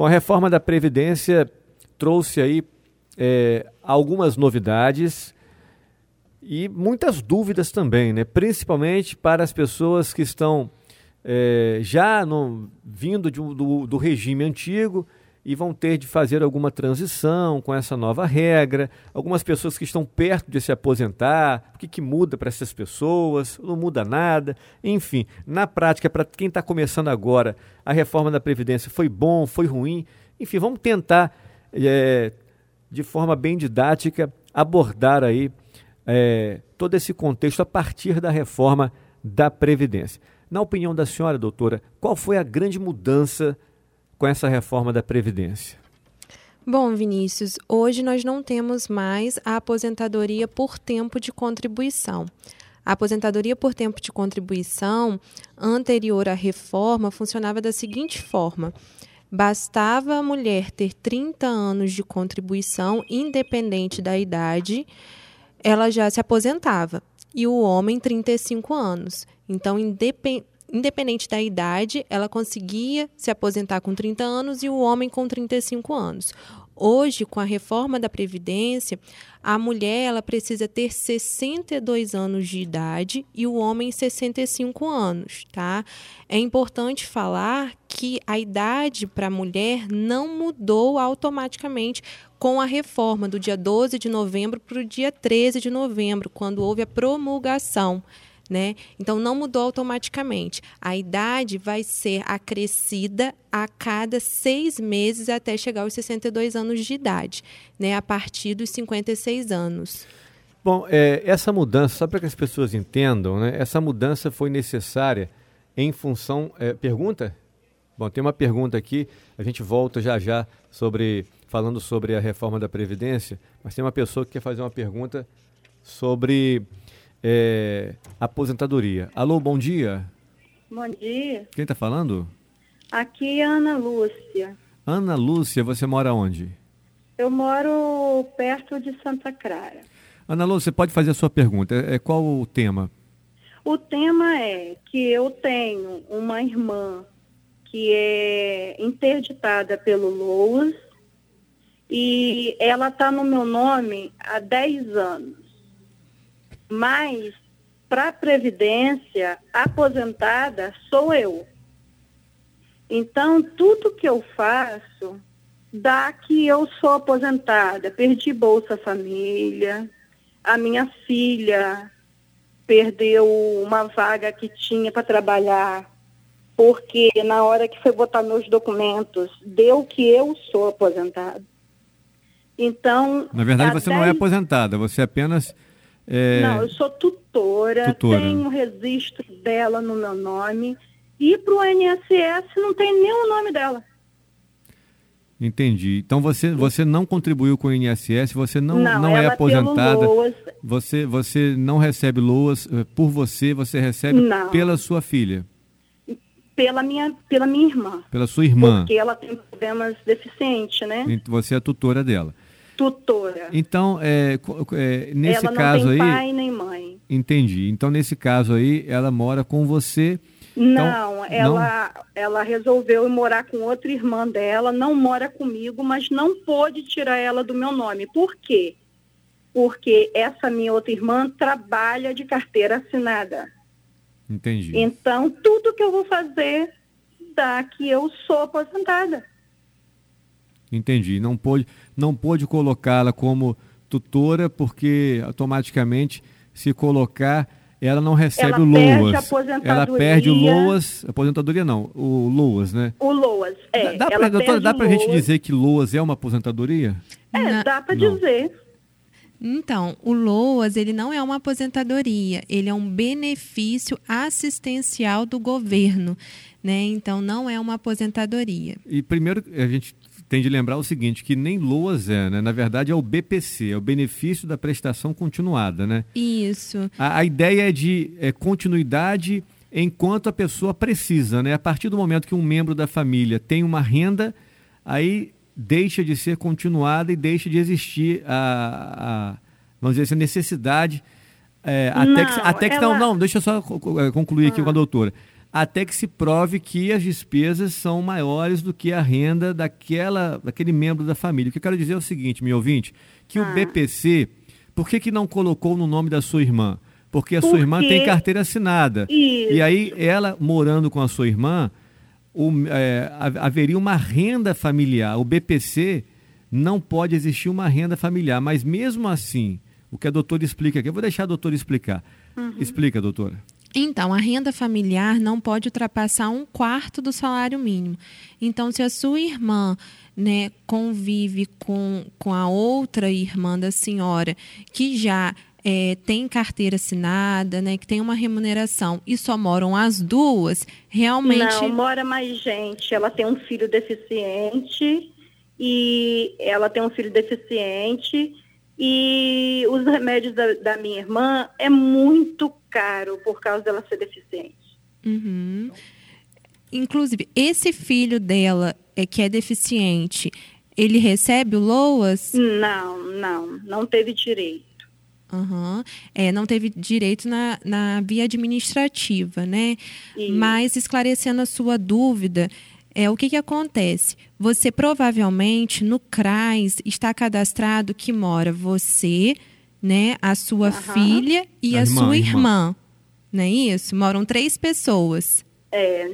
Bom, a reforma da Previdência trouxe aí é, algumas novidades e muitas dúvidas também, né? principalmente para as pessoas que estão é, já no, vindo de, do, do regime antigo e vão ter de fazer alguma transição com essa nova regra. Algumas pessoas que estão perto de se aposentar, o que, que muda para essas pessoas? Não muda nada. Enfim, na prática, para quem está começando agora, a reforma da Previdência foi bom, foi ruim? Enfim, vamos tentar, é, de forma bem didática, abordar aí é, todo esse contexto a partir da reforma da Previdência. Na opinião da senhora, doutora, qual foi a grande mudança com essa reforma da Previdência? Bom, Vinícius, hoje nós não temos mais a aposentadoria por tempo de contribuição. A aposentadoria por tempo de contribuição anterior à reforma funcionava da seguinte forma: bastava a mulher ter 30 anos de contribuição, independente da idade, ela já se aposentava, e o homem 35 anos. Então, independente independente da idade, ela conseguia se aposentar com 30 anos e o homem com 35 anos. Hoje, com a reforma da Previdência, a mulher ela precisa ter 62 anos de idade e o homem 65 anos, tá? É importante falar que a idade para a mulher não mudou automaticamente com a reforma do dia 12 de novembro para o dia 13 de novembro, quando houve a promulgação né? Então não mudou automaticamente. A idade vai ser acrescida a cada seis meses até chegar aos 62 anos de idade, né? A partir dos 56 anos. Bom, é, essa mudança, só para que as pessoas entendam, né? Essa mudança foi necessária em função. É, pergunta? Bom, tem uma pergunta aqui. A gente volta já já sobre falando sobre a reforma da previdência, mas tem uma pessoa que quer fazer uma pergunta sobre é, aposentadoria. Alô, bom dia. Bom dia. Quem está falando? Aqui é Ana Lúcia. Ana Lúcia, você mora onde? Eu moro perto de Santa Clara. Ana Lúcia, você pode fazer a sua pergunta. É, qual o tema? O tema é que eu tenho uma irmã que é interditada pelo LOAS e ela está no meu nome há 10 anos. Mas, para a Previdência, aposentada sou eu. Então, tudo que eu faço dá que eu sou aposentada. Perdi Bolsa Família, a minha filha perdeu uma vaga que tinha para trabalhar, porque na hora que foi botar meus documentos, deu que eu sou aposentada. Então. Na verdade, você não é aposentada, você apenas é... Não, eu sou tutora, tutora, tenho o registro dela no meu nome e para o INSS não tem o nome dela. Entendi. Então você, você não contribuiu com o INSS, você não, não, não é aposentada. Você, você não recebe LOAS eh, por você, você recebe não. pela sua filha. Pela minha, pela minha irmã. Pela sua irmã. Porque ela tem problemas deficientes, né? Você é tutora dela tutora. Então, é, é, nesse ela caso não tem aí. pai nem mãe. Entendi. Então, nesse caso aí, ela mora com você. Então, não, ela, não... ela resolveu morar com outra irmã dela, não mora comigo, mas não pôde tirar ela do meu nome. Por quê? Porque essa minha outra irmã trabalha de carteira assinada. Entendi. Então, tudo que eu vou fazer dá que eu sou aposentada. Entendi. Não pôde, não pôde colocá-la como tutora, porque automaticamente, se colocar, ela não recebe ela o LOAS. Ela perde o LOAS, aposentadoria não, o LOAS, né? O LOAS, é. Dá, para doutora, dá pra gente dizer que LOAS é uma aposentadoria? É, dá para dizer. Então, o LOAS, ele não é uma aposentadoria, ele é um benefício assistencial do governo, né? Então, não é uma aposentadoria. E primeiro, a gente tem de lembrar o seguinte, que nem LOAS é, né? Na verdade é o BPC, é o benefício da prestação continuada, né? Isso. A, a ideia é de é, continuidade enquanto a pessoa precisa, né? A partir do momento que um membro da família tem uma renda, aí deixa de ser continuada e deixa de existir a, a vamos dizer assim, a necessidade é, até não, que, até que ela... não, não, deixa eu só concluir aqui ah. com a doutora até que se prove que as despesas são maiores do que a renda daquela, daquele membro da família. O que eu quero dizer é o seguinte, meu ouvinte, que ah. o BPC, por que, que não colocou no nome da sua irmã? Porque a sua irmã tem carteira assinada. Isso. E aí, ela morando com a sua irmã, o, é, haveria uma renda familiar. O BPC não pode existir uma renda familiar, mas mesmo assim, o que a doutora explica aqui, eu vou deixar a doutora explicar. Uhum. Explica, doutora. Então, a renda familiar não pode ultrapassar um quarto do salário mínimo. Então, se a sua irmã né, convive com, com a outra irmã da senhora que já é, tem carteira assinada, né, que tem uma remuneração e só moram as duas, realmente. Não, mora mais gente. Ela tem um filho deficiente e ela tem um filho deficiente e os remédios da, da minha irmã é muito caro por causa dela ser deficiente. Uhum. Inclusive, esse filho dela é que é deficiente, ele recebe o LOAS? Não, não, não teve direito. Uhum. É, não teve direito na, na via administrativa, né? Isso. Mas esclarecendo a sua dúvida, é o que, que acontece? Você provavelmente no CRAS está cadastrado que mora você, né, a sua uhum. filha e a, a irmã, sua irmã. irmã. Não é isso? Moram três pessoas. É,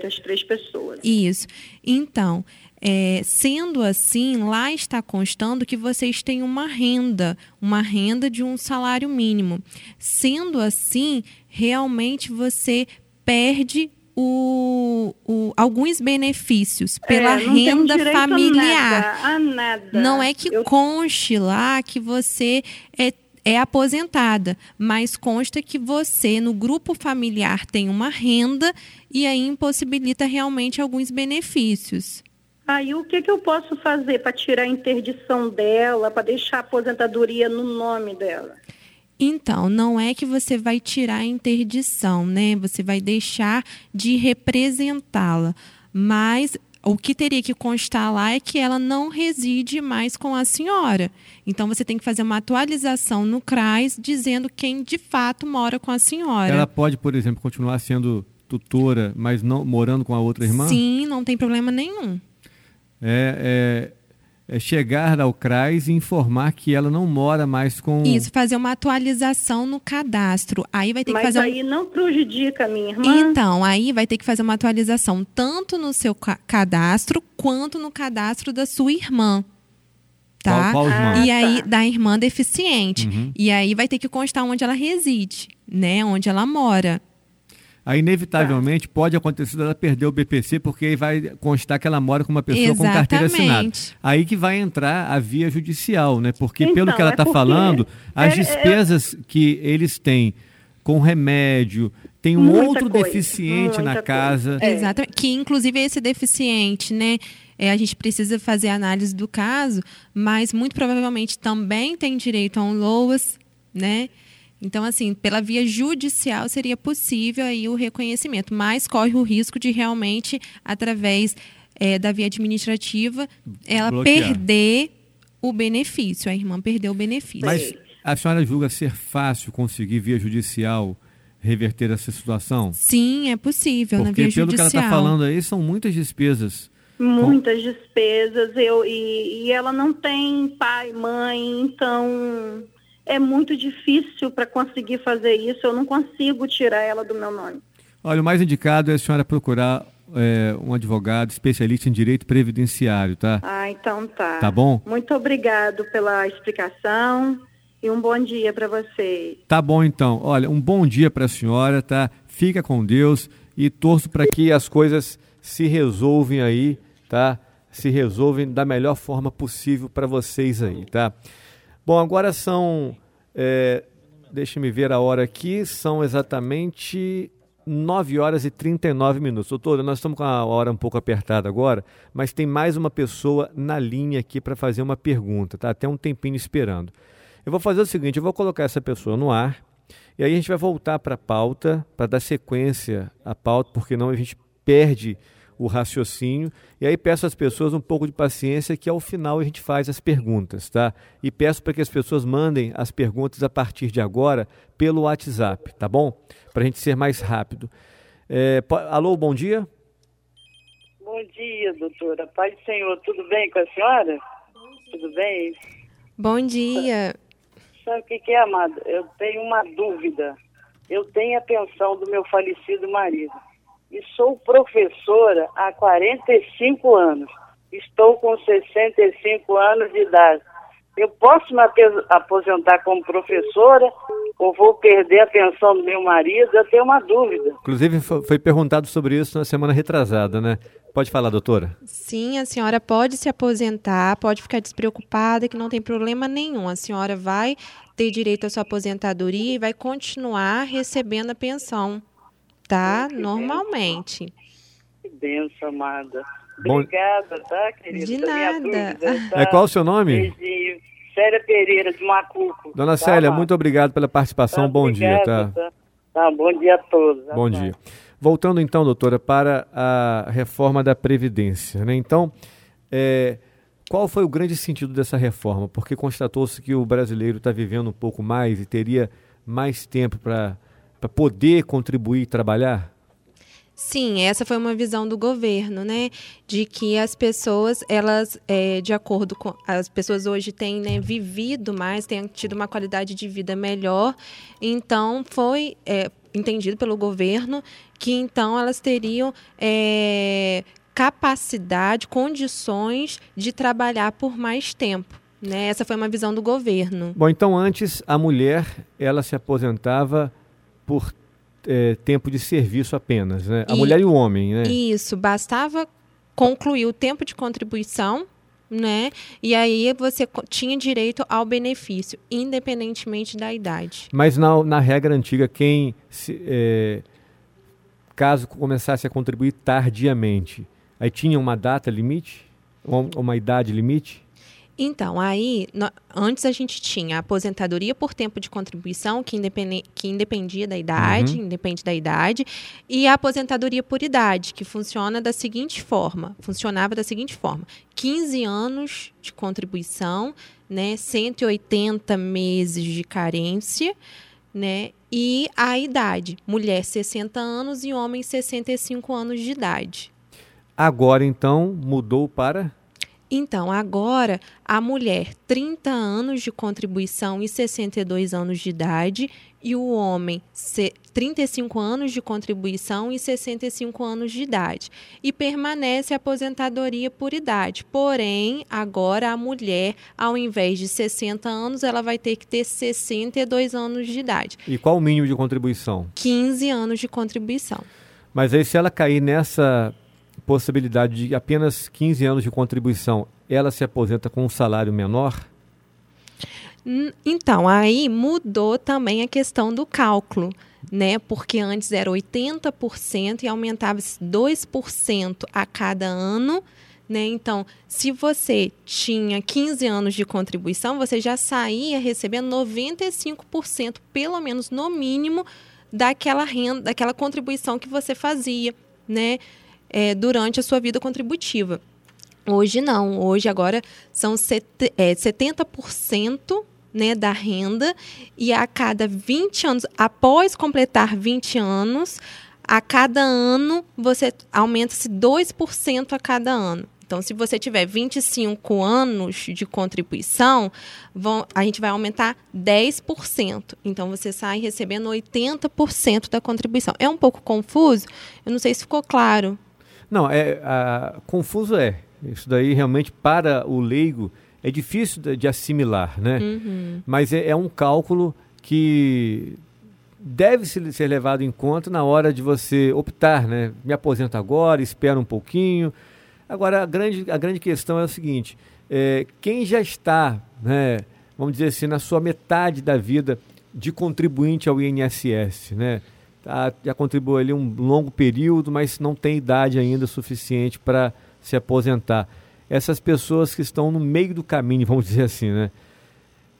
das três pessoas. Isso. Então, é, sendo assim, lá está constando que vocês têm uma renda, uma renda de um salário mínimo. Sendo assim, realmente você perde o, o, alguns benefícios pela é, renda familiar. A nada, a nada. Não é que Eu... conste lá que você é, é aposentada, mas consta que você, no grupo familiar, tem uma renda e aí impossibilita realmente alguns benefícios. Aí o que, que eu posso fazer para tirar a interdição dela, para deixar a aposentadoria no nome dela? Então, não é que você vai tirar a interdição, né? Você vai deixar de representá-la. Mas o que teria que constar lá é que ela não reside mais com a senhora. Então você tem que fazer uma atualização no CRAS dizendo quem de fato mora com a senhora. Ela pode, por exemplo, continuar sendo tutora, mas não morando com a outra irmã? Sim, não tem problema nenhum é, é, é chegar ao CRAS e informar que ela não mora mais com. Isso, fazer uma atualização no cadastro. Aí vai ter Mas que fazer. Mas aí um... não prejudica a minha irmã. Então, aí vai ter que fazer uma atualização tanto no seu cadastro quanto no cadastro da sua irmã. Tá? Qual, qual irmã? E aí, tá. da irmã deficiente. Uhum. E aí vai ter que constar onde ela reside, né? Onde ela mora. Aí, inevitavelmente, tá. pode acontecer dela perder o BPC, porque aí vai constar que ela mora com uma pessoa Exatamente. com carteira assinada. Aí que vai entrar a via judicial, né? Porque, então, pelo que ela está é falando, as é, é despesas é... que eles têm com remédio, tem um muita outro coisa, deficiente na casa. É. Exatamente. Que, inclusive, esse deficiente, né? É, a gente precisa fazer análise do caso, mas muito provavelmente também tem direito a um LOAS, né? Então, assim, pela via judicial seria possível aí o reconhecimento, mas corre o risco de realmente, através é, da via administrativa, ela Bloquear. perder o benefício, a irmã perdeu o benefício. Mas a senhora julga ser fácil conseguir via judicial reverter essa situação? Sim, é possível Porque na via judicial. Porque pelo que ela está falando aí, são muitas despesas. Muitas Com... despesas, eu, e, e ela não tem pai, mãe, então é muito difícil para conseguir fazer isso. Eu não consigo tirar ela do meu nome. Olha, o mais indicado é a senhora procurar é, um advogado especialista em direito previdenciário, tá? Ah, então tá. Tá bom? Muito obrigado pela explicação e um bom dia para você. Tá bom, então. Olha, um bom dia para a senhora, tá? Fica com Deus e torço para que as coisas se resolvem aí, tá? Se resolvem da melhor forma possível para vocês aí, tá? Bom, agora são. É, Deixe-me ver a hora aqui, são exatamente 9 horas e 39 minutos. Doutora, nós estamos com a hora um pouco apertada agora, mas tem mais uma pessoa na linha aqui para fazer uma pergunta, tá? Até um tempinho esperando. Eu vou fazer o seguinte: eu vou colocar essa pessoa no ar, e aí a gente vai voltar para a pauta, para dar sequência à pauta, porque não a gente perde o raciocínio. E aí peço às pessoas um pouco de paciência que ao final a gente faz as perguntas, tá? E peço para que as pessoas mandem as perguntas a partir de agora pelo WhatsApp, tá bom? Para a gente ser mais rápido. É, alô, bom dia. Bom dia, doutora. Pai do Senhor, tudo bem com a senhora? Tudo bem? Bom dia. Sabe o que, que é, amada? Eu tenho uma dúvida. Eu tenho a pensão do meu falecido marido e sou professora há 45 anos. Estou com 65 anos de idade. Eu posso me aposentar como professora ou vou perder a pensão do meu marido? Eu tenho uma dúvida. Inclusive, foi perguntado sobre isso na semana retrasada, né? Pode falar, doutora. Sim, a senhora pode se aposentar, pode ficar despreocupada, que não tem problema nenhum. A senhora vai ter direito à sua aposentadoria e vai continuar recebendo a pensão, tá? Que Normalmente. Que benção, amada. Obrigada, tá, querida? De nada. Dúvida, tá? É qual o seu nome? Beijinho. Célia Pereira, de Macuco. Dona tá, Célia, muito obrigado pela participação. Tá, bom obrigada, dia, tá? tá? Tá, bom dia a todos. Bom dia. Voltando então, doutora, para a reforma da Previdência. Né? Então, é, qual foi o grande sentido dessa reforma? Porque constatou-se que o brasileiro está vivendo um pouco mais e teria mais tempo para poder contribuir e trabalhar? Sim, essa foi uma visão do governo, né? De que as pessoas, elas, é, de acordo com. As pessoas hoje têm né, vivido mais, têm tido uma qualidade de vida melhor. Então, foi. É, entendido pelo governo que então elas teriam é, capacidade, condições de trabalhar por mais tempo. Né? Essa foi uma visão do governo. Bom, então antes a mulher ela se aposentava por é, tempo de serviço apenas, né? A e, mulher e o homem, né? Isso, bastava concluir o tempo de contribuição né? E aí você tinha direito ao benefício, independentemente da idade. Mas na, na regra antiga, quem, se, é, caso começasse a contribuir tardiamente, aí tinha uma data limite? Uma, uma idade limite? Então, aí, no, antes a gente tinha a aposentadoria por tempo de contribuição, que, independe, que independia da idade, uhum. independe da idade, e a aposentadoria por idade, que funciona da seguinte forma, funcionava da seguinte forma, 15 anos de contribuição, né, 180 meses de carência, né, e a idade, mulher 60 anos e homem 65 anos de idade. Agora, então, mudou para então, agora, a mulher, 30 anos de contribuição e 62 anos de idade, e o homem, 35 anos de contribuição e 65 anos de idade. E permanece a aposentadoria por idade. Porém, agora a mulher, ao invés de 60 anos, ela vai ter que ter 62 anos de idade. E qual o mínimo de contribuição? 15 anos de contribuição. Mas aí, se ela cair nessa possibilidade de apenas 15 anos de contribuição, ela se aposenta com um salário menor? Então, aí mudou também a questão do cálculo, né? Porque antes era 80% e aumentava 2% a cada ano. Né? Então, se você tinha 15 anos de contribuição, você já saía recebendo 95%, pelo menos no mínimo, daquela renda, daquela contribuição que você fazia, né? É, durante a sua vida contributiva. Hoje não, hoje agora são set, é, 70% né, da renda e a cada 20 anos, após completar 20 anos, a cada ano você aumenta-se 2% a cada ano. Então, se você tiver 25 anos de contribuição, vão, a gente vai aumentar 10%. Então, você sai recebendo 80% da contribuição. É um pouco confuso? Eu não sei se ficou claro. Não, é a, confuso é. Isso daí realmente para o leigo é difícil de, de assimilar, né? Uhum. Mas é, é, um cálculo que deve ser levado em conta na hora de você optar, né? Me aposento agora, espero um pouquinho. Agora a grande, a grande questão é o seguinte: é, quem já está, né? Vamos dizer assim, na sua metade da vida de contribuinte ao INSS, né? Tá, já contribuiu ali um longo período, mas não tem idade ainda suficiente para se aposentar. Essas pessoas que estão no meio do caminho, vamos dizer assim, né?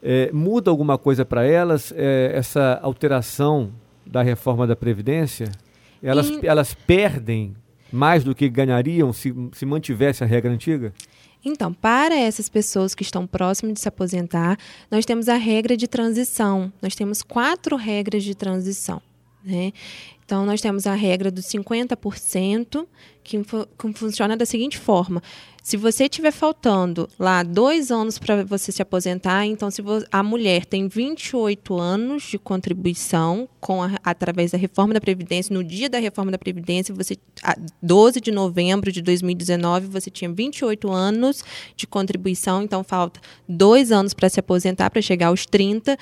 É, muda alguma coisa para elas é, essa alteração da reforma da Previdência? Elas, e... elas perdem mais do que ganhariam se, se mantivesse a regra antiga? Então, para essas pessoas que estão próximas de se aposentar, nós temos a regra de transição. Nós temos quatro regras de transição Né? Então, nós temos a regra dos 50%, que, que funciona da seguinte forma: se você tiver faltando lá dois anos para você se aposentar, então se a mulher tem 28 anos de contribuição com a, através da reforma da Previdência, no dia da reforma da Previdência, você, 12 de novembro de 2019, você tinha 28 anos de contribuição, então falta dois anos para se aposentar, para chegar aos 30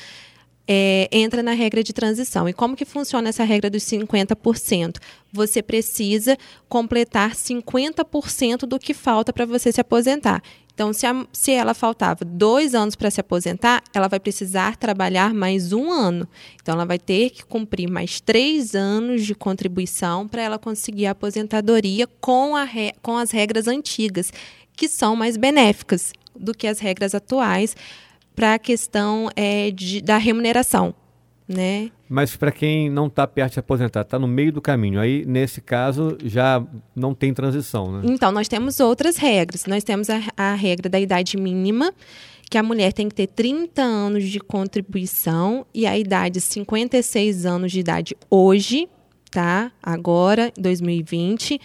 é, entra na regra de transição. E como que funciona essa regra dos 50%? Você precisa completar 50% do que falta para você se aposentar. Então, se, a, se ela faltava dois anos para se aposentar, ela vai precisar trabalhar mais um ano. Então, ela vai ter que cumprir mais três anos de contribuição para ela conseguir a aposentadoria com, a com as regras antigas, que são mais benéficas do que as regras atuais para a questão é, de, da remuneração. Né? Mas para quem não está perto de se aposentar, está no meio do caminho, aí nesse caso já não tem transição, né? Então, nós temos outras regras. Nós temos a, a regra da idade mínima, que a mulher tem que ter 30 anos de contribuição e a idade 56 anos de idade hoje, tá? Agora, 2020.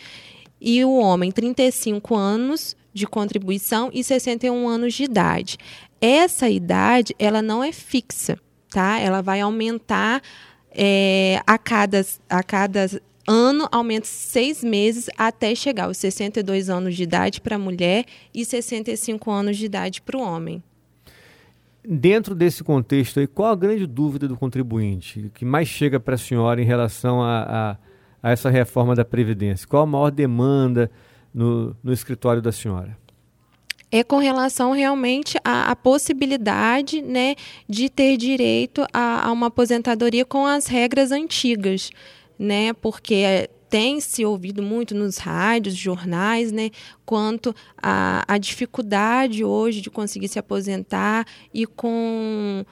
E o homem 35 anos de contribuição e 61 anos de idade. Essa idade, ela não é fixa, tá? Ela vai aumentar é, a, cada, a cada ano, aumenta seis meses até chegar aos 62 anos de idade para a mulher e 65 anos de idade para o homem. Dentro desse contexto aí, qual a grande dúvida do contribuinte que mais chega para a senhora em relação a, a, a, essa reforma da Previdência? Qual a maior demanda no, no escritório da senhora? É com relação realmente à, à, possibilidade né, de ter direito a, a, uma aposentadoria com as regras antigas, né, porque tem se ouvido muito nos rádios, jornais, né, quanto a, a dificuldade hoje de conseguir se aposentar e com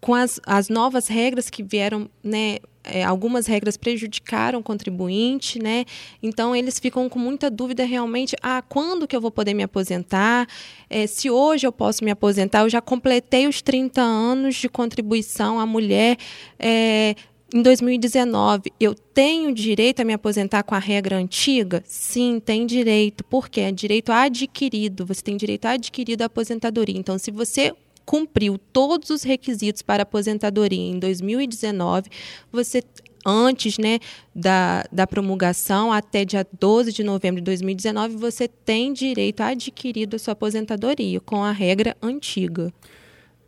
com as, as novas regras que vieram né, é, algumas regras prejudicaram o contribuinte, né? Então eles ficam com muita dúvida realmente, ah, quando que eu vou poder me aposentar? É, se hoje eu posso me aposentar, eu já completei os 30 anos de contribuição à mulher. É, em 2019, eu tenho direito a me aposentar com a regra antiga? Sim, tem direito. Por quê? É direito adquirido. Você tem direito adquirido à aposentadoria. Então, se você cumpriu todos os requisitos para aposentadoria em 2019, você antes né, da, da promulgação até dia 12 de novembro de 2019, você tem direito adquirido a sua aposentadoria com a regra antiga.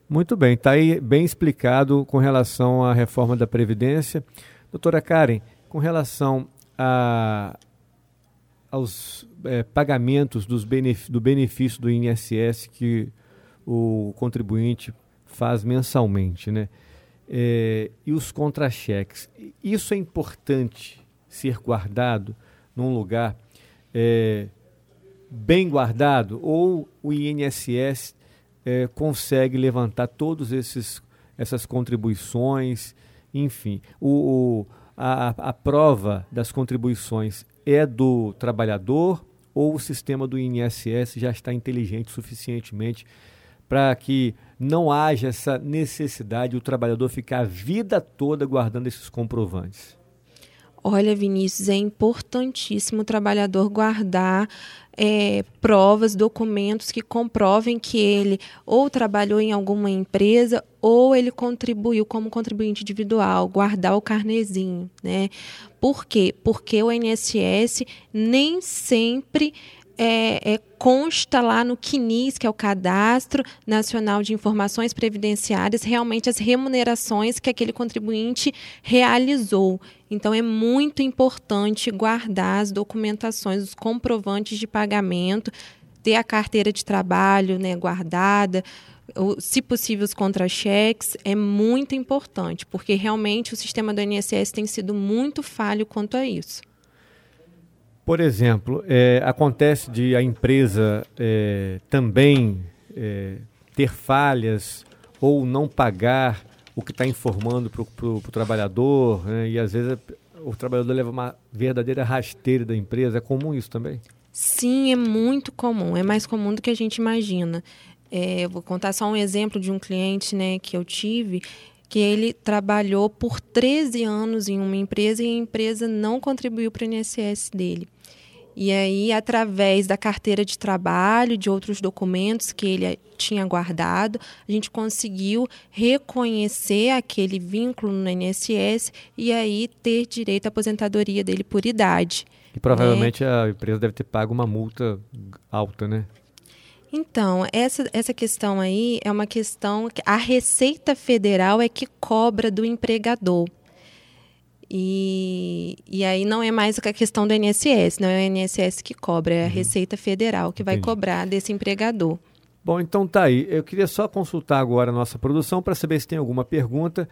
Muito bem, está aí bem explicado com relação à reforma da Previdência. Doutora Karen, com relação a, aos é, pagamentos dos benef, do benefício do INSS que o contribuinte faz mensalmente, né? É, e os contra-cheques. Isso é importante ser guardado num lugar é, bem guardado ou o INSS é, consegue levantar todos esses essas contribuições, enfim, o, o a, a prova das contribuições é do trabalhador ou o sistema do INSS já está inteligente suficientemente para que não haja essa necessidade de o trabalhador ficar a vida toda guardando esses comprovantes? Olha, Vinícius, é importantíssimo o trabalhador guardar é, provas, documentos que comprovem que ele ou trabalhou em alguma empresa ou ele contribuiu como contribuinte individual, guardar o carnezinho, né? Por quê? Porque o INSS nem sempre é, é, consta lá no CNIS, que é o Cadastro Nacional de Informações Previdenciárias, realmente as remunerações que aquele contribuinte realizou. Então, é muito importante guardar as documentações, os comprovantes de pagamento, ter a carteira de trabalho né, guardada, se possível, os contra-cheques, é muito importante, porque realmente o sistema do INSS tem sido muito falho quanto a isso. Por exemplo, é, acontece de a empresa é, também é, ter falhas ou não pagar o que está informando para o trabalhador, né? e às vezes o trabalhador leva uma verdadeira rasteira da empresa. É comum isso também? Sim, é muito comum. É mais comum do que a gente imagina. É, vou contar só um exemplo de um cliente né, que eu tive que ele trabalhou por 13 anos em uma empresa e a empresa não contribuiu para o INSS dele. E aí, através da carteira de trabalho, de outros documentos que ele tinha guardado, a gente conseguiu reconhecer aquele vínculo no INSS e aí ter direito à aposentadoria dele por idade. E provavelmente né? a empresa deve ter pago uma multa alta, né? Então, essa, essa questão aí é uma questão que a Receita Federal é que cobra do empregador. E, e aí não é mais a questão do INSS, não é o INSS que cobra, é a uhum. Receita Federal que vai Entendi. cobrar desse empregador. Bom, então tá aí. Eu queria só consultar agora a nossa produção para saber se tem alguma pergunta,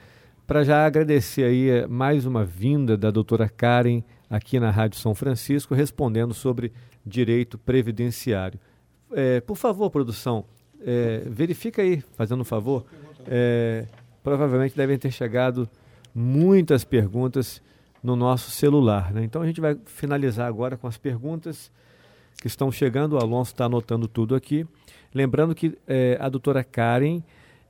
para já agradecer aí eh, mais uma vinda da doutora Karen aqui na Rádio São Francisco, respondendo sobre direito previdenciário. É, por favor, produção, é, verifica aí, fazendo um favor. É, provavelmente devem ter chegado muitas perguntas no nosso celular. Né? Então a gente vai finalizar agora com as perguntas que estão chegando. O Alonso está anotando tudo aqui. Lembrando que é, a doutora Karen,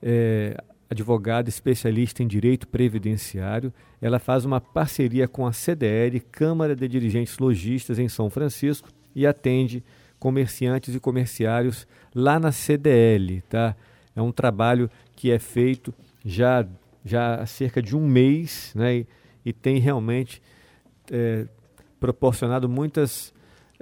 é, advogada especialista em direito previdenciário, ela faz uma parceria com a CDL, Câmara de Dirigentes Logistas em São Francisco, e atende comerciantes e comerciários lá na CDL. Tá? É um trabalho que é feito já já há cerca de um mês né, e, e tem realmente é, proporcionado muitas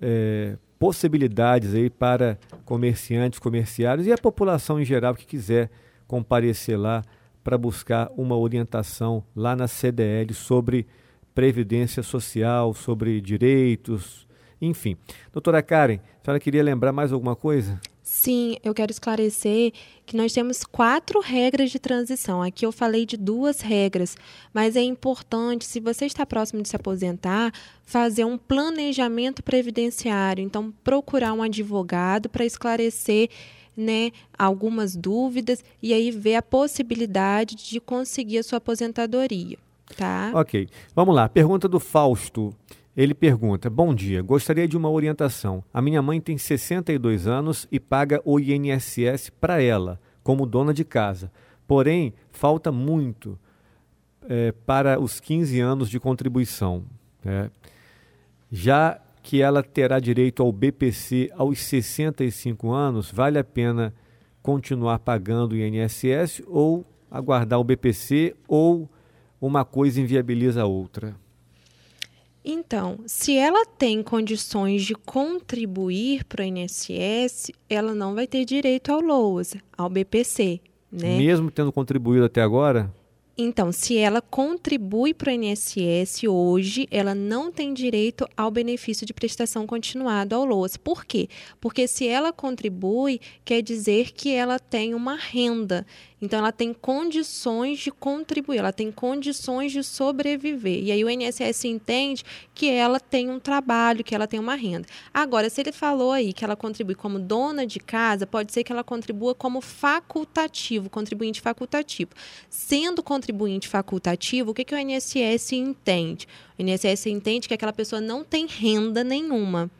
é, possibilidades aí para comerciantes, comerciários e a população em geral que quiser comparecer lá para buscar uma orientação lá na CDL sobre previdência social, sobre direitos, enfim. Doutora Karen, a senhora queria lembrar mais alguma coisa? Sim, eu quero esclarecer que nós temos quatro regras de transição. Aqui eu falei de duas regras, mas é importante, se você está próximo de se aposentar, fazer um planejamento previdenciário. Então, procurar um advogado para esclarecer né, algumas dúvidas e aí ver a possibilidade de conseguir a sua aposentadoria. Tá? Ok. Vamos lá. Pergunta do Fausto. Ele pergunta: Bom dia, gostaria de uma orientação. A minha mãe tem 62 anos e paga o INSS para ela, como dona de casa. Porém, falta muito é, para os 15 anos de contribuição. Né? Já que ela terá direito ao BPC aos 65 anos, vale a pena continuar pagando o INSS ou aguardar o BPC ou uma coisa inviabiliza a outra? Então, se ela tem condições de contribuir para o INSS, ela não vai ter direito ao LOAS, ao BPC. Né? Mesmo tendo contribuído até agora? Então, se ela contribui para o INSS hoje, ela não tem direito ao benefício de prestação continuada ao LOAS. Por quê? Porque se ela contribui, quer dizer que ela tem uma renda. Então, ela tem condições de contribuir, ela tem condições de sobreviver. E aí o INSS entende que ela tem um trabalho, que ela tem uma renda. Agora, se ele falou aí que ela contribui como dona de casa, pode ser que ela contribua como facultativo, contribuinte facultativo. Sendo contribuinte facultativo, o que, que o INSS entende? O INSS entende que aquela pessoa não tem renda nenhuma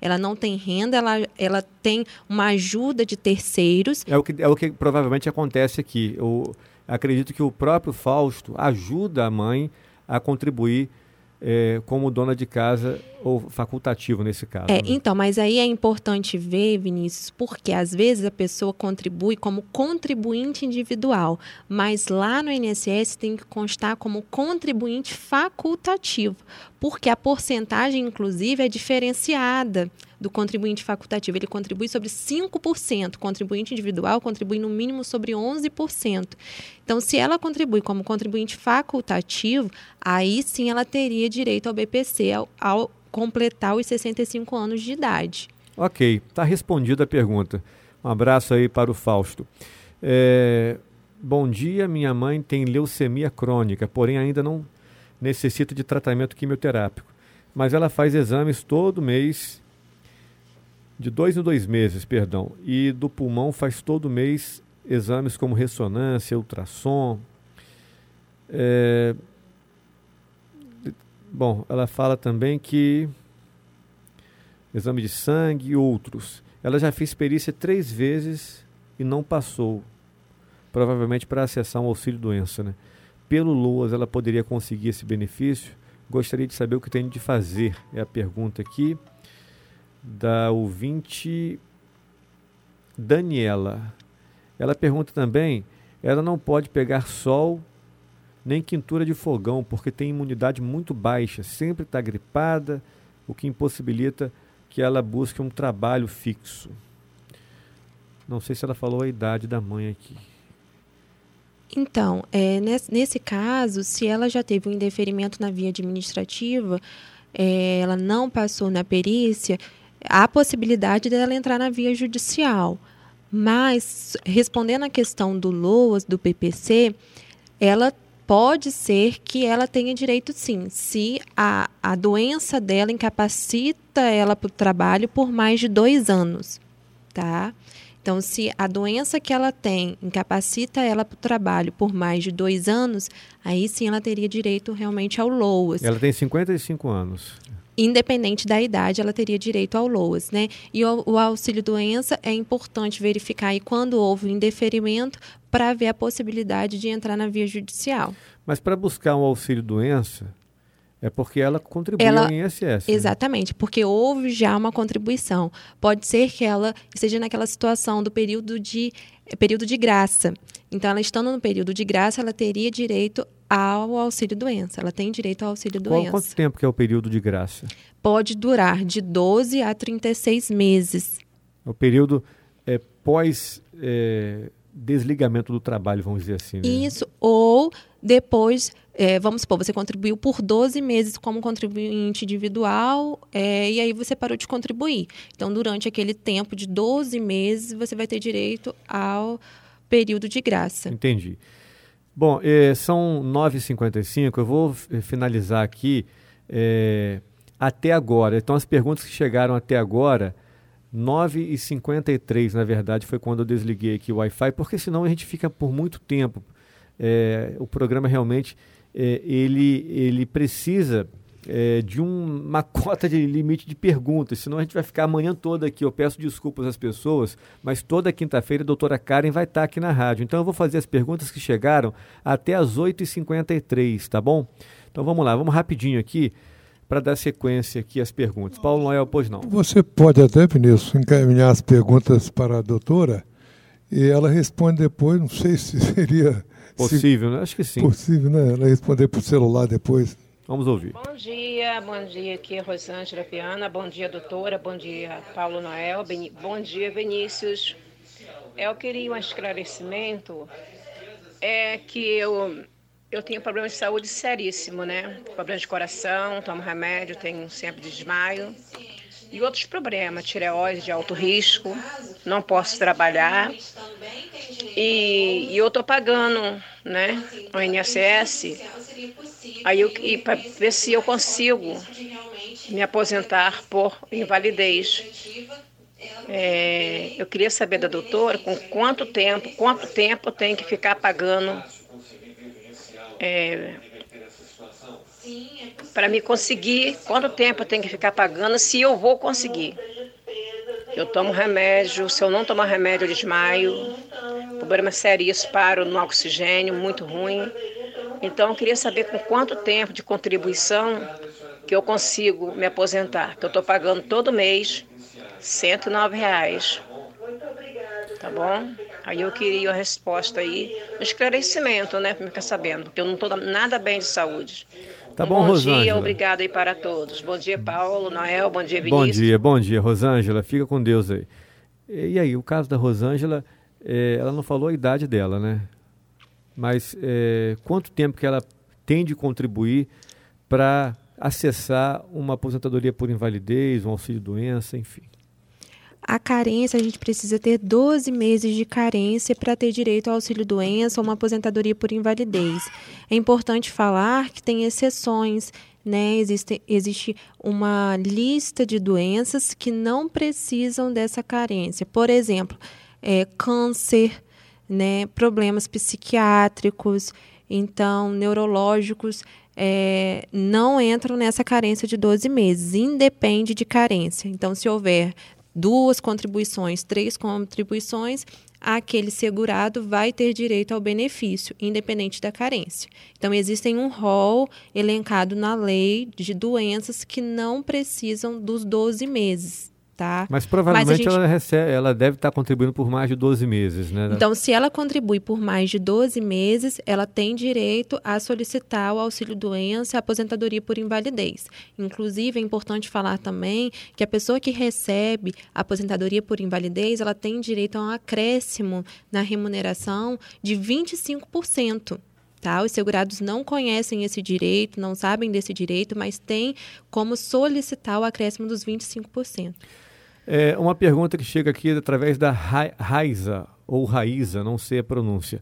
ela não tem renda, ela, ela tem uma ajuda de terceiros. É o que, é o que provavelmente acontece aqui. Eu acredito que o próprio Fausto ajuda a mãe a contribuir é, como dona de casa ou facultativo nesse caso. É, né? então, mas aí é importante ver, Vinícius, porque às vezes a pessoa contribui como contribuinte individual, mas lá no INSS tem que constar como contribuinte facultativo, porque a porcentagem, inclusive, é diferenciada do contribuinte facultativo. Ele contribui sobre 5%, contribuinte individual contribui no mínimo sobre 11%. Então, se ela contribui como contribuinte facultativo, aí sim ela teria direito ao BPC ao, ao completar os 65 anos de idade. Ok, está respondida a pergunta. Um abraço aí para o Fausto. É, bom dia, minha mãe tem leucemia crônica, porém ainda não necessita de tratamento quimioterápico. Mas ela faz exames todo mês, de dois em dois meses, perdão, e do pulmão faz todo mês exames como ressonância, ultrassom. É, Bom, ela fala também que exame de sangue e outros. Ela já fez perícia três vezes e não passou. provavelmente para acessar um auxílio-doença. Né? Pelo LOAS, ela poderia conseguir esse benefício? Gostaria de saber o que tem de fazer, é a pergunta aqui da ouvinte Daniela. Ela pergunta também: ela não pode pegar sol nem quintura de fogão, porque tem imunidade muito baixa, sempre está gripada, o que impossibilita que ela busque um trabalho fixo. Não sei se ela falou a idade da mãe aqui. Então, é, nesse, caso, se ela já teve um indeferimento na via administrativa, é, ela não passou na perícia, há possibilidade dela entrar na via judicial. Mas, respondendo à questão do LOAS, do PPC, ela pode ser que ela tenha direito sim, se a, a doença dela incapacita ela para o trabalho por mais de dois anos, tá? Então, se a doença que ela tem incapacita ela para o trabalho por mais de dois anos, aí sim ela teria direito realmente ao LOAS. Ela tem 55 anos independente da idade, ela teria direito ao LOAS, né? E o, o auxílio doença é importante verificar aí quando houve um indeferimento para ver a possibilidade de entrar na via judicial. Mas para buscar um auxílio doença, é porque ela contribuiu ela, em ISS. Né? Exatamente, porque houve já uma contribuição. Pode ser que ela esteja naquela situação do período de período de graça. Então, ela estando no período de graça, ela teria direito ao auxílio doença. Ela tem direito ao auxílio doença. Qual, quanto tempo que é o período de graça? Pode durar de 12 a 36 meses. O período é, pós é, desligamento do trabalho, vamos dizer assim. Né? Isso, ou depois, é, vamos supor, você contribuiu por 12 meses como contribuinte individual é, e aí você parou de contribuir. Então, durante aquele tempo de 12 meses, você vai ter direito ao período de graça. Entendi. Bom, eh, são 9h55, eu vou eh, finalizar aqui eh, até agora. Então, as perguntas que chegaram até agora, 9h53, na verdade, foi quando eu desliguei aqui o Wi-Fi, porque senão a gente fica por muito tempo. O programa realmente, ele, ele precisa é, de um, uma cota de limite de perguntas, senão a gente vai ficar a manhã toda aqui. Eu peço desculpas às pessoas, mas toda quinta-feira a doutora Karen vai estar aqui na rádio. Então eu vou fazer as perguntas que chegaram até as 8h53, tá bom? Então vamos lá, vamos rapidinho aqui para dar sequência aqui às perguntas. Paulo Noel, pois não. Você pode até, Vinícius, encaminhar as perguntas para a doutora e ela responde depois, não sei se seria... Possível, se, né? Acho que sim. Possível, né? Ela responder por celular depois. Vamos ouvir. Bom dia, bom dia aqui é Rosângela Piana, bom dia doutora, bom dia Paulo Noel, bom dia Vinícius. Eu queria um esclarecimento, é que eu, eu tenho problema de saúde seríssimo, né? Problema de coração, tomo remédio, tenho sempre desmaio. E outros problemas, tireoide de alto risco, não posso trabalhar. E, e eu estou pagando né, o INSS Aí eu para ver se eu consigo me aposentar por invalidez. É, eu queria saber da doutora com quanto tempo, quanto tempo tenho que ficar pagando é, para me conseguir, quanto tempo tenho que ficar pagando, se eu vou conseguir. Eu tomo remédio, se eu não tomar remédio eu desmaio. Problema sério, paro no oxigênio, muito ruim. Então, eu queria saber com quanto tempo de contribuição que eu consigo me aposentar, que eu estou pagando todo mês 109 reais. Tá bom? Aí eu queria a resposta aí, um esclarecimento, né, para ficar sabendo, porque eu não estou nada bem de saúde. Tá bom, bom Rosângela. dia, obrigado aí para todos. Bom dia, Paulo, Noel, bom dia, Vinícius. Bom dia, bom dia, Rosângela. Fica com Deus aí. E aí, o caso da Rosângela, é, ela não falou a idade dela, né? mas é, quanto tempo que ela tem de contribuir para acessar uma aposentadoria por invalidez, um auxílio-doença, enfim? A carência, a gente precisa ter 12 meses de carência para ter direito ao auxílio-doença ou uma aposentadoria por invalidez. É importante falar que tem exceções, né? Existe, existe uma lista de doenças que não precisam dessa carência. Por exemplo, é, câncer, né, problemas psiquiátricos, então neurológicos, é, não entram nessa carência de 12 meses, independe de carência. Então, se houver duas contribuições, três contribuições, aquele segurado vai ter direito ao benefício, independente da carência. Então, existem um rol elencado na lei de doenças que não precisam dos 12 meses tá? Mas provavelmente Mas gente... ela, recebe, ela deve estar contribuindo por mais de 12 meses, né? Então, se ela contribui por mais de 12 meses, ela tem direito a solicitar o auxílio-doença e a aposentadoria por invalidez. Inclusive, é importante falar também que a pessoa que recebe a aposentadoria por invalidez, ela tem direito a um acréscimo na remuneração de 25%. Tá? Os segurados não conhecem esse direito, não sabem desse direito, mas tem como solicitar o acréscimo dos 25%. É, uma pergunta que chega aqui através da Raiza, ou Raiza, não sei a pronúncia.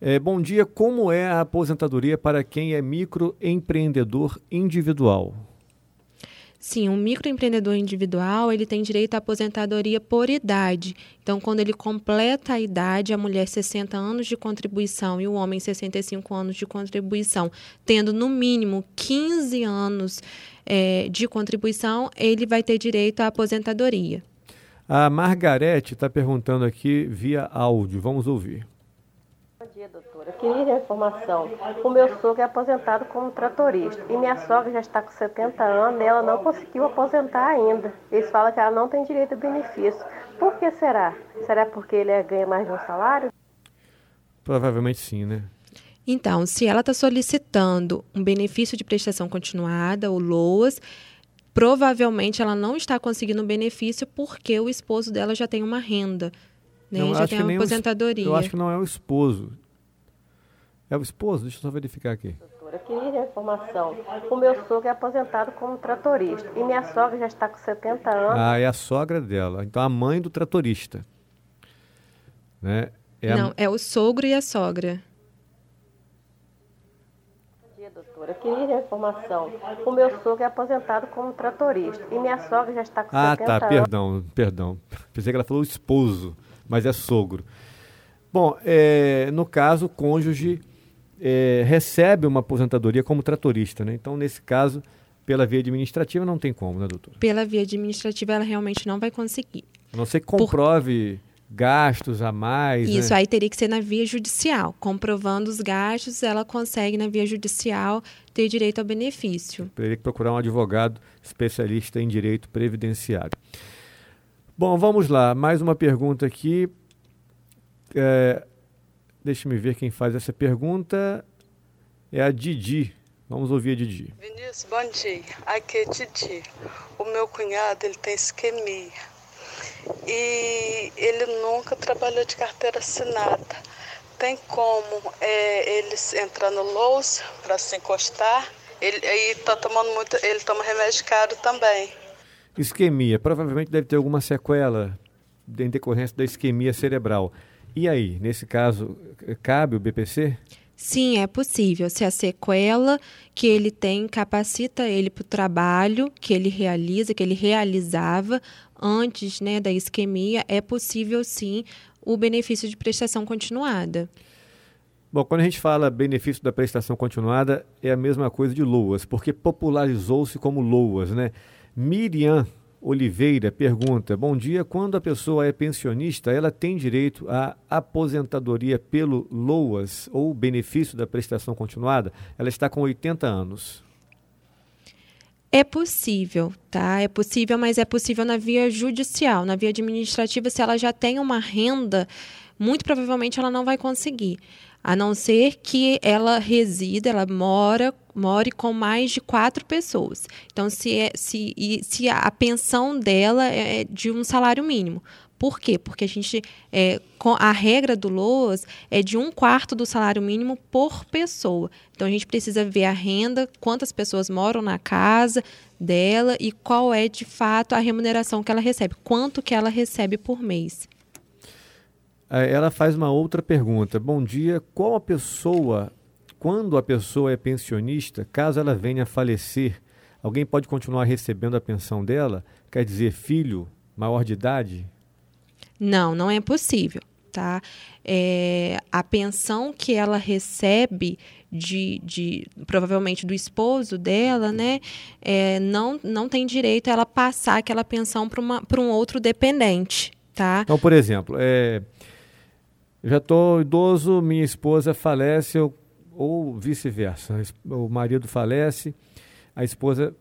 É, bom dia, como é a aposentadoria para quem é microempreendedor individual? Sim, um microempreendedor individual, ele tem direito à aposentadoria por idade. Então, quando ele completa a idade, a mulher 60 anos de contribuição e o homem 65 anos de contribuição, tendo no mínimo 15 anos é, de contribuição, ele vai ter direito à aposentadoria. A Margarete está perguntando aqui via áudio. Vamos ouvir. Dia, doutora. Eu queria informação. O meu sogro é aposentado como tratorista e minha sogra já está com 70 anos e ela não conseguiu aposentar ainda. Eles falam que ela não tem direito a benefício. Por que será? Será porque ele ganha mais de um salário? Provavelmente sim, né? Então, se ela está solicitando um benefício de prestação continuada, o LOAS, provavelmente ela não está conseguindo o benefício porque o esposo dela já tem uma renda, né? Não, já tem uma aposentadoria. eu acho que não é o esposo. É o esposo? Deixa eu só verificar aqui. Doutora, queria informação. O meu sogro é aposentado como tratorista e minha sogra já está com 70 anos. Ah, é a sogra dela. Então, a mãe do tratorista. Né? É não, a... é o sogro e a sogra doutora. Queria informação. O meu sogro é aposentado como tratorista e minha sogra já está com ah, 70 tá, perdão, perdão. Pensei que ela falou esposo, mas é sogro. Bom, é, no caso, o cônjuge é, recebe uma aposentadoria como tratorista, né? Então, nesse caso, pela via administrativa não tem como, né, doutora? Pela via administrativa ela realmente não vai conseguir. A não ser que comprove... Por gastos a mais. Isso né? aí teria que ser na via judicial. Comprovando os gastos, ela consegue, na via judicial, ter direito ao benefício. Teria que procurar um advogado especialista em direito previdenciário. Bom, vamos lá. Mais uma pergunta aqui. É, Deixe-me ver quem faz essa pergunta. É a Didi. Vamos ouvir a Didi. Vinícius, bom dia. Aqui é Didi. O meu cunhado ele tem isquemia e ele nunca trabalhou de carteira assinada. Tem como é, eles entrar no Lowe's para se encostar. Ele aí tá tomando muito, ele toma remédio caro também. Isquemia, provavelmente deve ter alguma sequela em decorrência da isquemia cerebral. E aí, nesse caso, cabe o BPC? Sim, é possível. Se a sequela que ele tem capacita ele para o trabalho que ele realiza, que ele realizava antes né, da isquemia, é possível sim o benefício de prestação continuada. Bom, quando a gente fala benefício da prestação continuada, é a mesma coisa de LOAS, porque popularizou-se como LOAS, né? Miriam Oliveira pergunta: Bom dia, quando a pessoa é pensionista, ela tem direito à aposentadoria pelo LOAS ou benefício da prestação continuada? Ela está com 80 anos. É possível, tá? É possível, mas é possível na via judicial. Na via administrativa, se ela já tem uma renda, muito provavelmente ela não vai conseguir a não ser que ela resida, ela mora, more com mais de quatro pessoas. Então, se, é, se, se a pensão dela é de um salário mínimo. Por quê? Porque a gente, é, a regra do LOAS é de um quarto do salário mínimo por pessoa. Então a gente precisa ver a renda, quantas pessoas moram na casa dela e qual é de fato a remuneração que ela recebe, quanto que ela recebe por mês. Ela faz uma outra pergunta. Bom dia, qual a pessoa, quando a pessoa é pensionista, caso ela venha a falecer, alguém pode continuar recebendo a pensão dela? Quer dizer, filho maior de idade? Não, não é possível. tá? É, a pensão que ela recebe de, de provavelmente do esposo dela, né, é, não, não tem direito a ela passar aquela pensão para um outro dependente, tá? Então, por exemplo, é, eu já estou idoso, minha esposa falece, eu, ou vice-versa, o marido falece, a esposa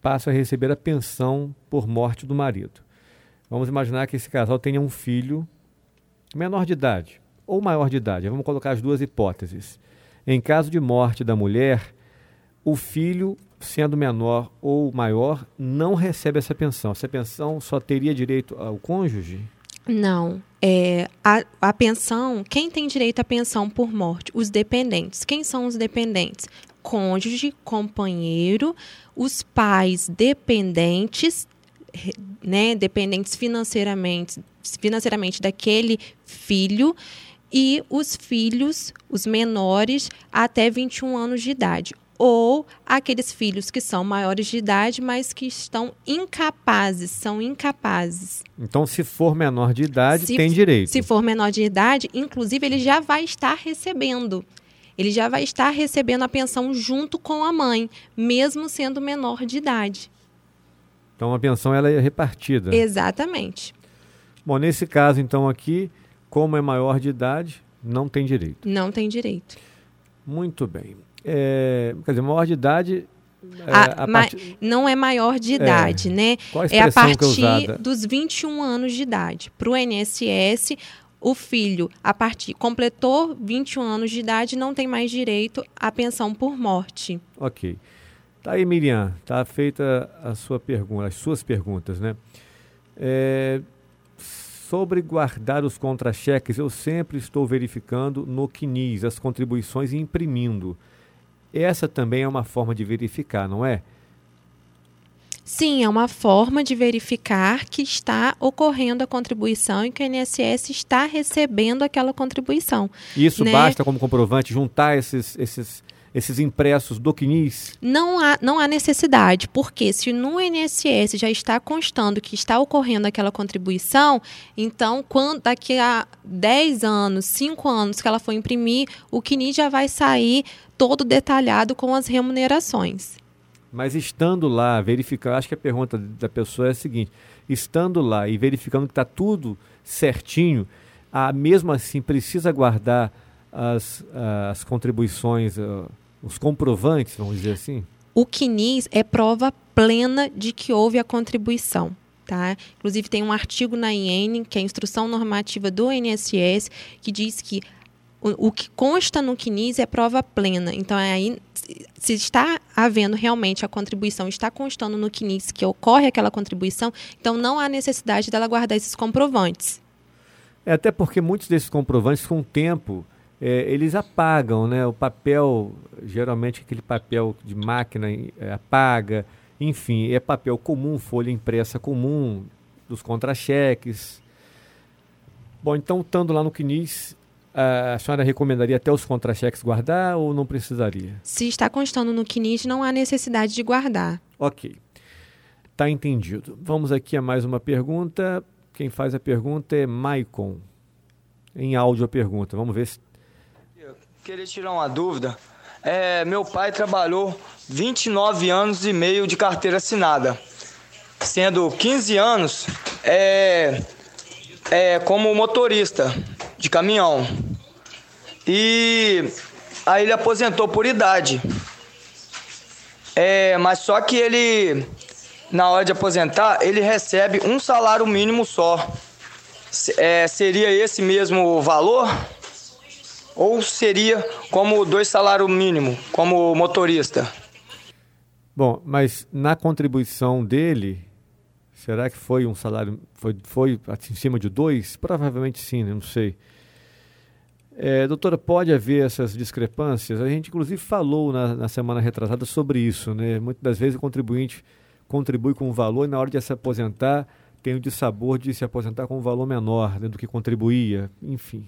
passa a receber a pensão por morte do marido. Vamos imaginar que esse casal tenha um filho menor de idade ou maior de idade. Vamos colocar as duas hipóteses. Em caso de morte da mulher, o filho, sendo menor ou maior, não recebe essa pensão. Essa pensão só teria direito ao cônjuge? Não. É, a, a pensão, quem tem direito à pensão por morte? Os dependentes. Quem são os dependentes? Cônjuge, companheiro, os pais dependentes, né, dependentes financeiramente, financeiramente daquele filho e os filhos, os menores, até 21 anos de idade. Ou aqueles filhos que são maiores de idade, mas que estão incapazes, são incapazes. Então, se for menor de idade, se, tem direito. Se for menor de idade, inclusive, ele já vai estar recebendo. Ele já vai estar recebendo a pensão junto com a mãe, mesmo sendo menor de idade. Então, a pensão ela é repartida. Exatamente. Bom, nesse caso, então, aqui, como é maior de idade, não tem direito. Não tem direito. Muito bem. É, quer dizer, maior de idade. É, a, a part... Não é maior de idade, é. né? É a é partir é dos 21 anos de idade. Para o INSS, o filho, a partir completou 21 anos de idade, não tem mais direito à pensão por morte. Ok. Tá aí, Miriam, tá feita a sua pergunta, as suas perguntas, né? É, Sobre guardar os contra-cheques, eu sempre estou verificando no CNIS as contribuições e imprimindo. Essa também é uma forma de verificar, não é? Sim, é uma forma de verificar que está ocorrendo a contribuição e que o INSS está recebendo aquela contribuição. Isso né? basta como comprovante juntar esses, esses esses impressos do CNIS? Não há, não há necessidade, porque se no INSS já está constando que está ocorrendo aquela contribuição, então quando daqui a 10 anos, 5 anos que ela for imprimir, o CNIS já vai sair todo detalhado com as remunerações. Mas estando lá, verificar, acho que a pergunta da pessoa é a seguinte: estando lá e verificando que está tudo certinho, a, mesmo assim precisa guardar as, as contribuições, uh, os comprovantes, vamos dizer assim? O CNIS é prova plena de que houve a contribuição. Tá? Inclusive, tem um artigo na IN, que é a Instrução Normativa do INSS, que diz que o, o que consta no CNIS é prova plena. Então, é aí, se está havendo realmente a contribuição, está constando no CNIS que ocorre aquela contribuição, então não há necessidade dela guardar esses comprovantes. É até porque muitos desses comprovantes, com o tempo, é, eles apagam, né? O papel, geralmente aquele papel de máquina é, apaga, enfim, é papel comum, folha impressa comum, dos contra-cheques. Bom, então, estando lá no CNIS, a senhora recomendaria até os contra-cheques guardar ou não precisaria? Se está constando no CNIS, não há necessidade de guardar. Ok. Está entendido. Vamos aqui a mais uma pergunta. Quem faz a pergunta é Maicon. Em áudio a pergunta. Vamos ver se Queria tirar uma dúvida. É, meu pai trabalhou 29 anos e meio de carteira assinada, sendo 15 anos é, é, como motorista de caminhão. E aí ele aposentou por idade. É, mas só que ele, na hora de aposentar, ele recebe um salário mínimo só. É, seria esse mesmo valor? Ou seria como dois salários mínimo, como motorista? Bom, mas na contribuição dele, será que foi um salário, foi, foi em cima de dois? Provavelmente sim, né? não sei. É, doutora, pode haver essas discrepâncias? A gente, inclusive, falou na, na semana retrasada sobre isso. Né? Muitas das vezes o contribuinte contribui com um valor e na hora de se aposentar tem o dissabor de se aposentar com um valor menor né, do que contribuía, enfim.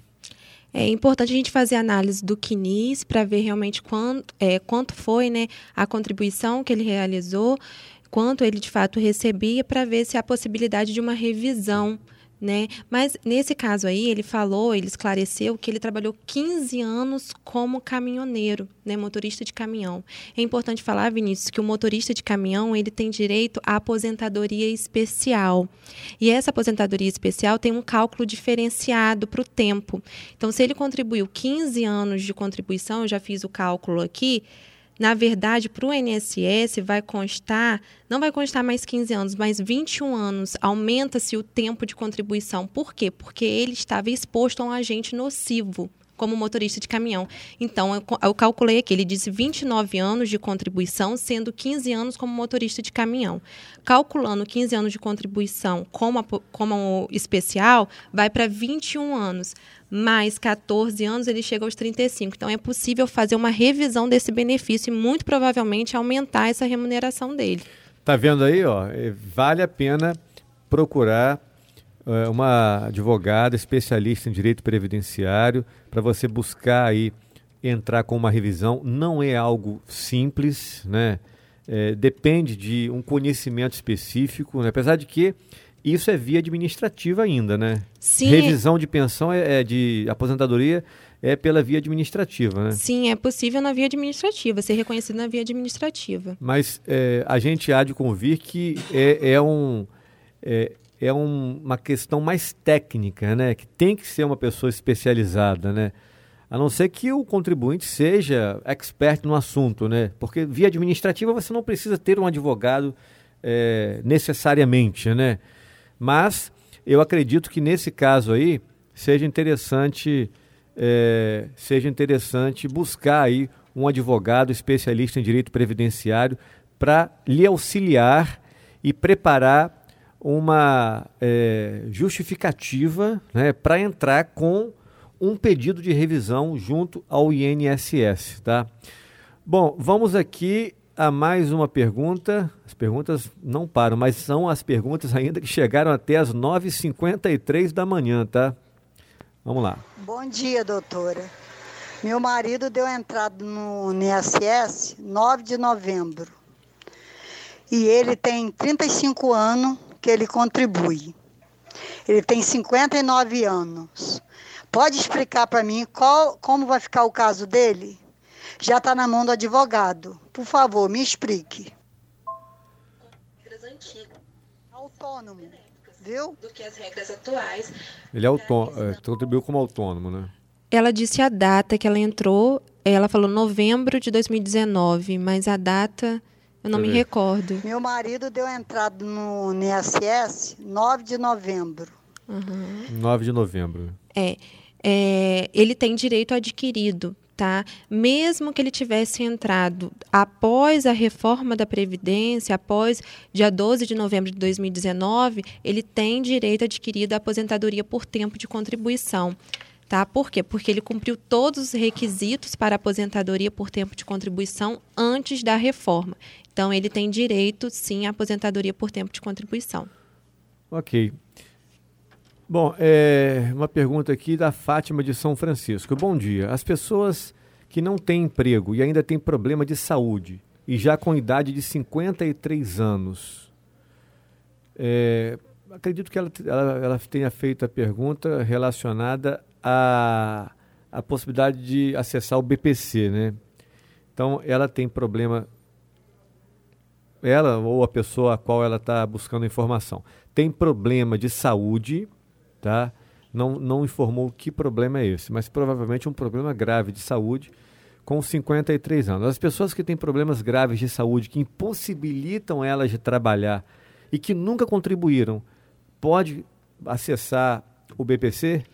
É importante a gente fazer análise do CNIS para ver realmente quanto, é, quanto foi né, a contribuição que ele realizou, quanto ele de fato recebia, para ver se há possibilidade de uma revisão né? Mas nesse caso aí, ele falou, ele esclareceu que ele trabalhou 15 anos como caminhoneiro, né, motorista de caminhão. É importante falar, Vinícius, que o motorista de caminhão, ele tem direito à aposentadoria especial. E essa aposentadoria especial tem um cálculo diferenciado para o tempo. Então, se ele contribuiu 15 anos de contribuição, eu já fiz o cálculo aqui, na verdade, para o INSS vai constar, não vai constar mais 15 anos, mas 21 anos. Aumenta-se o tempo de contribuição. Por quê? Porque ele estava exposto a um agente nocivo como motorista de caminhão. Então, eu, calculei aqui, ele disse 29 anos de contribuição, sendo 15 anos como motorista de caminhão. Calculando 15 anos de contribuição como, como especial, vai para 21 anos. Mais 14 anos, ele chega aos 35. Então, é possível fazer uma revisão desse benefício e, muito provavelmente, aumentar essa remuneração dele. Tá vendo aí, ó? É, vale a pena procurar é, uma advogada especialista em direito previdenciário para você buscar aí entrar com uma revisão. Não é algo simples, né? É, depende de um conhecimento específico, né? apesar de que isso é via administrativa ainda, né? Sim. Revisão de pensão é, é de aposentadoria é pela via administrativa, né? Sim, é possível na via administrativa, ser reconhecido na via administrativa. Mas é, a gente há de convir que é, é um é, é um, uma questão mais técnica, né? Que tem que ser uma pessoa especializada, né? A não ser que o contribuinte seja expert no assunto, né? Porque via administrativa você não precisa ter um advogado é, necessariamente, né? Mas eu acredito que nesse caso aí seja interessante, é, seja interessante buscar aí um advogado especialista em direito previdenciário para lhe auxiliar e preparar uma é, justificativa né, para entrar com um pedido de revisão junto ao INSS. Tá? Bom, vamos aqui a mais uma pergunta. As perguntas não param, mas são as perguntas ainda que chegaram até as 9h53 da manhã, tá? Vamos lá. Bom dia, doutora. Meu marido deu entrada no INSS 9 de novembro. E ele tem 35 anos que ele contribui. Ele tem 59 anos. Pode explicar para mim qual, como vai ficar o caso dele? Já está na mão do advogado. Por favor, me explique. Autônomo, viu? Do que as regras atuais. Ele é autônomo, é, contribuiu como autônomo, né? Ela disse a data que ela entrou, ela falou novembro de 2019, mas a data eu não me recordo. Meu marido deu entrada no INSS 9 de novembro. Uhum. 9 de novembro. É, é, ele tem direito adquirido, tá? Mesmo que ele tivesse entrado após a reforma da Previdência, após dia 12 de novembro de 2019, ele tem direito adquirido à aposentadoria por tempo de contribuição. Tá? Por quê? Porque ele cumpriu todos os requisitos para aposentadoria por tempo de contribuição antes da reforma. Então, ele tem direito, sim, à aposentadoria por tempo de contribuição. Ok. Bom, é uma pergunta aqui da Fátima de São Francisco. Bom dia. As pessoas que não têm emprego e ainda têm problema de saúde e já com idade de 53 anos, é, acredito que ela, ela, ela, tenha feito a pergunta relacionada à, à possibilidade de acessar o BPC, né? Então, ela tem problema ela ou a pessoa a qual ela está buscando informação tem problema de saúde, tá? Não, não informou que problema é esse, mas provavelmente um problema grave de saúde com 53 anos. As pessoas que têm problemas graves de saúde que impossibilitam elas de trabalhar e que nunca contribuíram, pode acessar o BPC?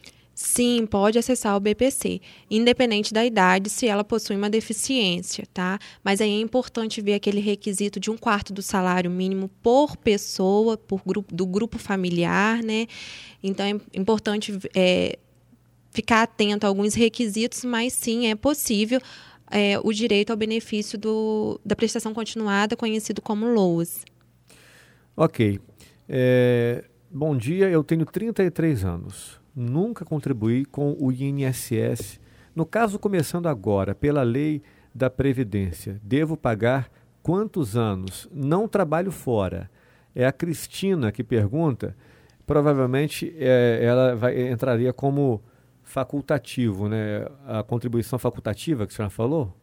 Sim, pode acessar o BPC, independente da idade, se ela possui uma deficiência, tá? Mas aí é importante ver aquele requisito de um quarto do salário mínimo por pessoa, por grupo, do grupo familiar, né? Então é importante é, ficar atento a alguns requisitos, mas sim é possível é, o direito ao benefício do, da prestação continuada, conhecido como LOAS. Ok. É, bom dia, eu tenho 33 anos nunca contribuí com o INSS. No caso, começando agora, pela lei da Previdência, devo pagar quantos anos? Não trabalho fora. É a Cristina que pergunta. provavelmente é, ela vai, entraria como facultativo, né? A contribuição facultativa que a senhora falou?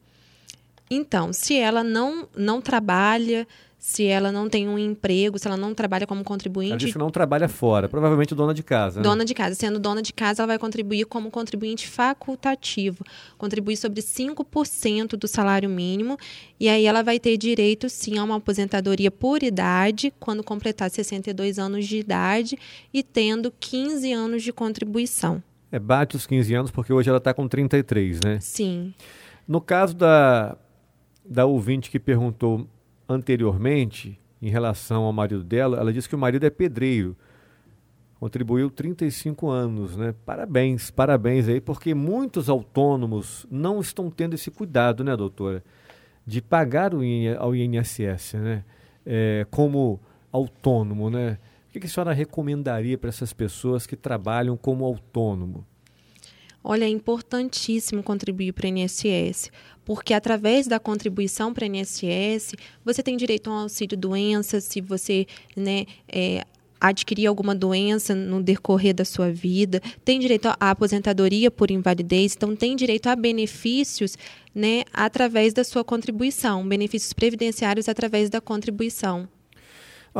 Então, se ela não, não trabalha, se ela não tem um emprego, se ela não trabalha como contribuinte. Ela disse que não trabalha fora, provavelmente dona de casa. Né? Dona de casa. Sendo dona de casa, ela vai contribuir como contribuinte facultativo. Contribuir sobre 5% do salário mínimo. E aí ela vai ter direito, sim, a uma aposentadoria por idade, quando completar 62 anos de idade e tendo 15 anos de contribuição. É, bate os 15 anos, porque hoje ela está com 33, né? Sim. No caso da, da ouvinte que perguntou anteriormente, em relação ao marido dela, ela disse que o marido é pedreiro. Contribuiu 35 anos, né? Parabéns, parabéns aí, porque muitos autônomos não estão tendo esse cuidado, né, doutora? De pagar o ao INSS, né? É, como autônomo, né? O que a senhora recomendaria para essas pessoas que trabalham como autônomo? Olha, é importantíssimo contribuir para o INSS, porque através da contribuição para o INSS, você tem direito a um auxílio doença, se você né, é, adquirir alguma doença no decorrer da sua vida, tem direito à aposentadoria por invalidez, então tem direito a benefícios né, através da sua contribuição, benefícios previdenciários através da contribuição.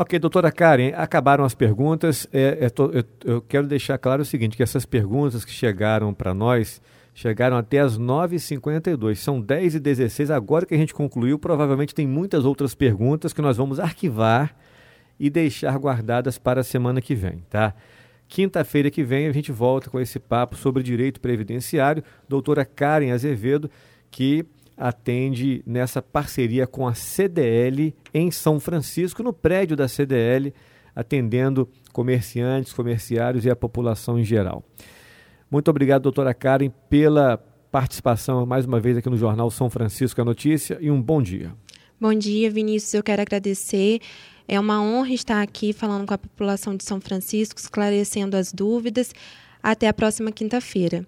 Ok, doutora Karen, acabaram as perguntas. É, é, eu, eu, quero deixar claro o seguinte, que essas perguntas que chegaram para nós, chegaram até as 9h52. São 10 e 16 agora que a gente concluiu. Provavelmente tem muitas outras perguntas que nós vamos arquivar e deixar guardadas para a semana que vem, tá? Quinta-feira que vem a gente volta com esse papo sobre direito previdenciário. Doutora Karen Azevedo, que atende nessa parceria com a CDL em São Francisco, no prédio da CDL, atendendo comerciantes, comerciários e a população em geral. Muito obrigado, doutora Karen, pela participação mais uma vez aqui no Jornal São Francisco a Notícia e um bom dia. Bom dia, Vinícius. Eu quero agradecer. É uma honra estar aqui falando com a população de São Francisco, esclarecendo as dúvidas. Até a próxima quinta-feira.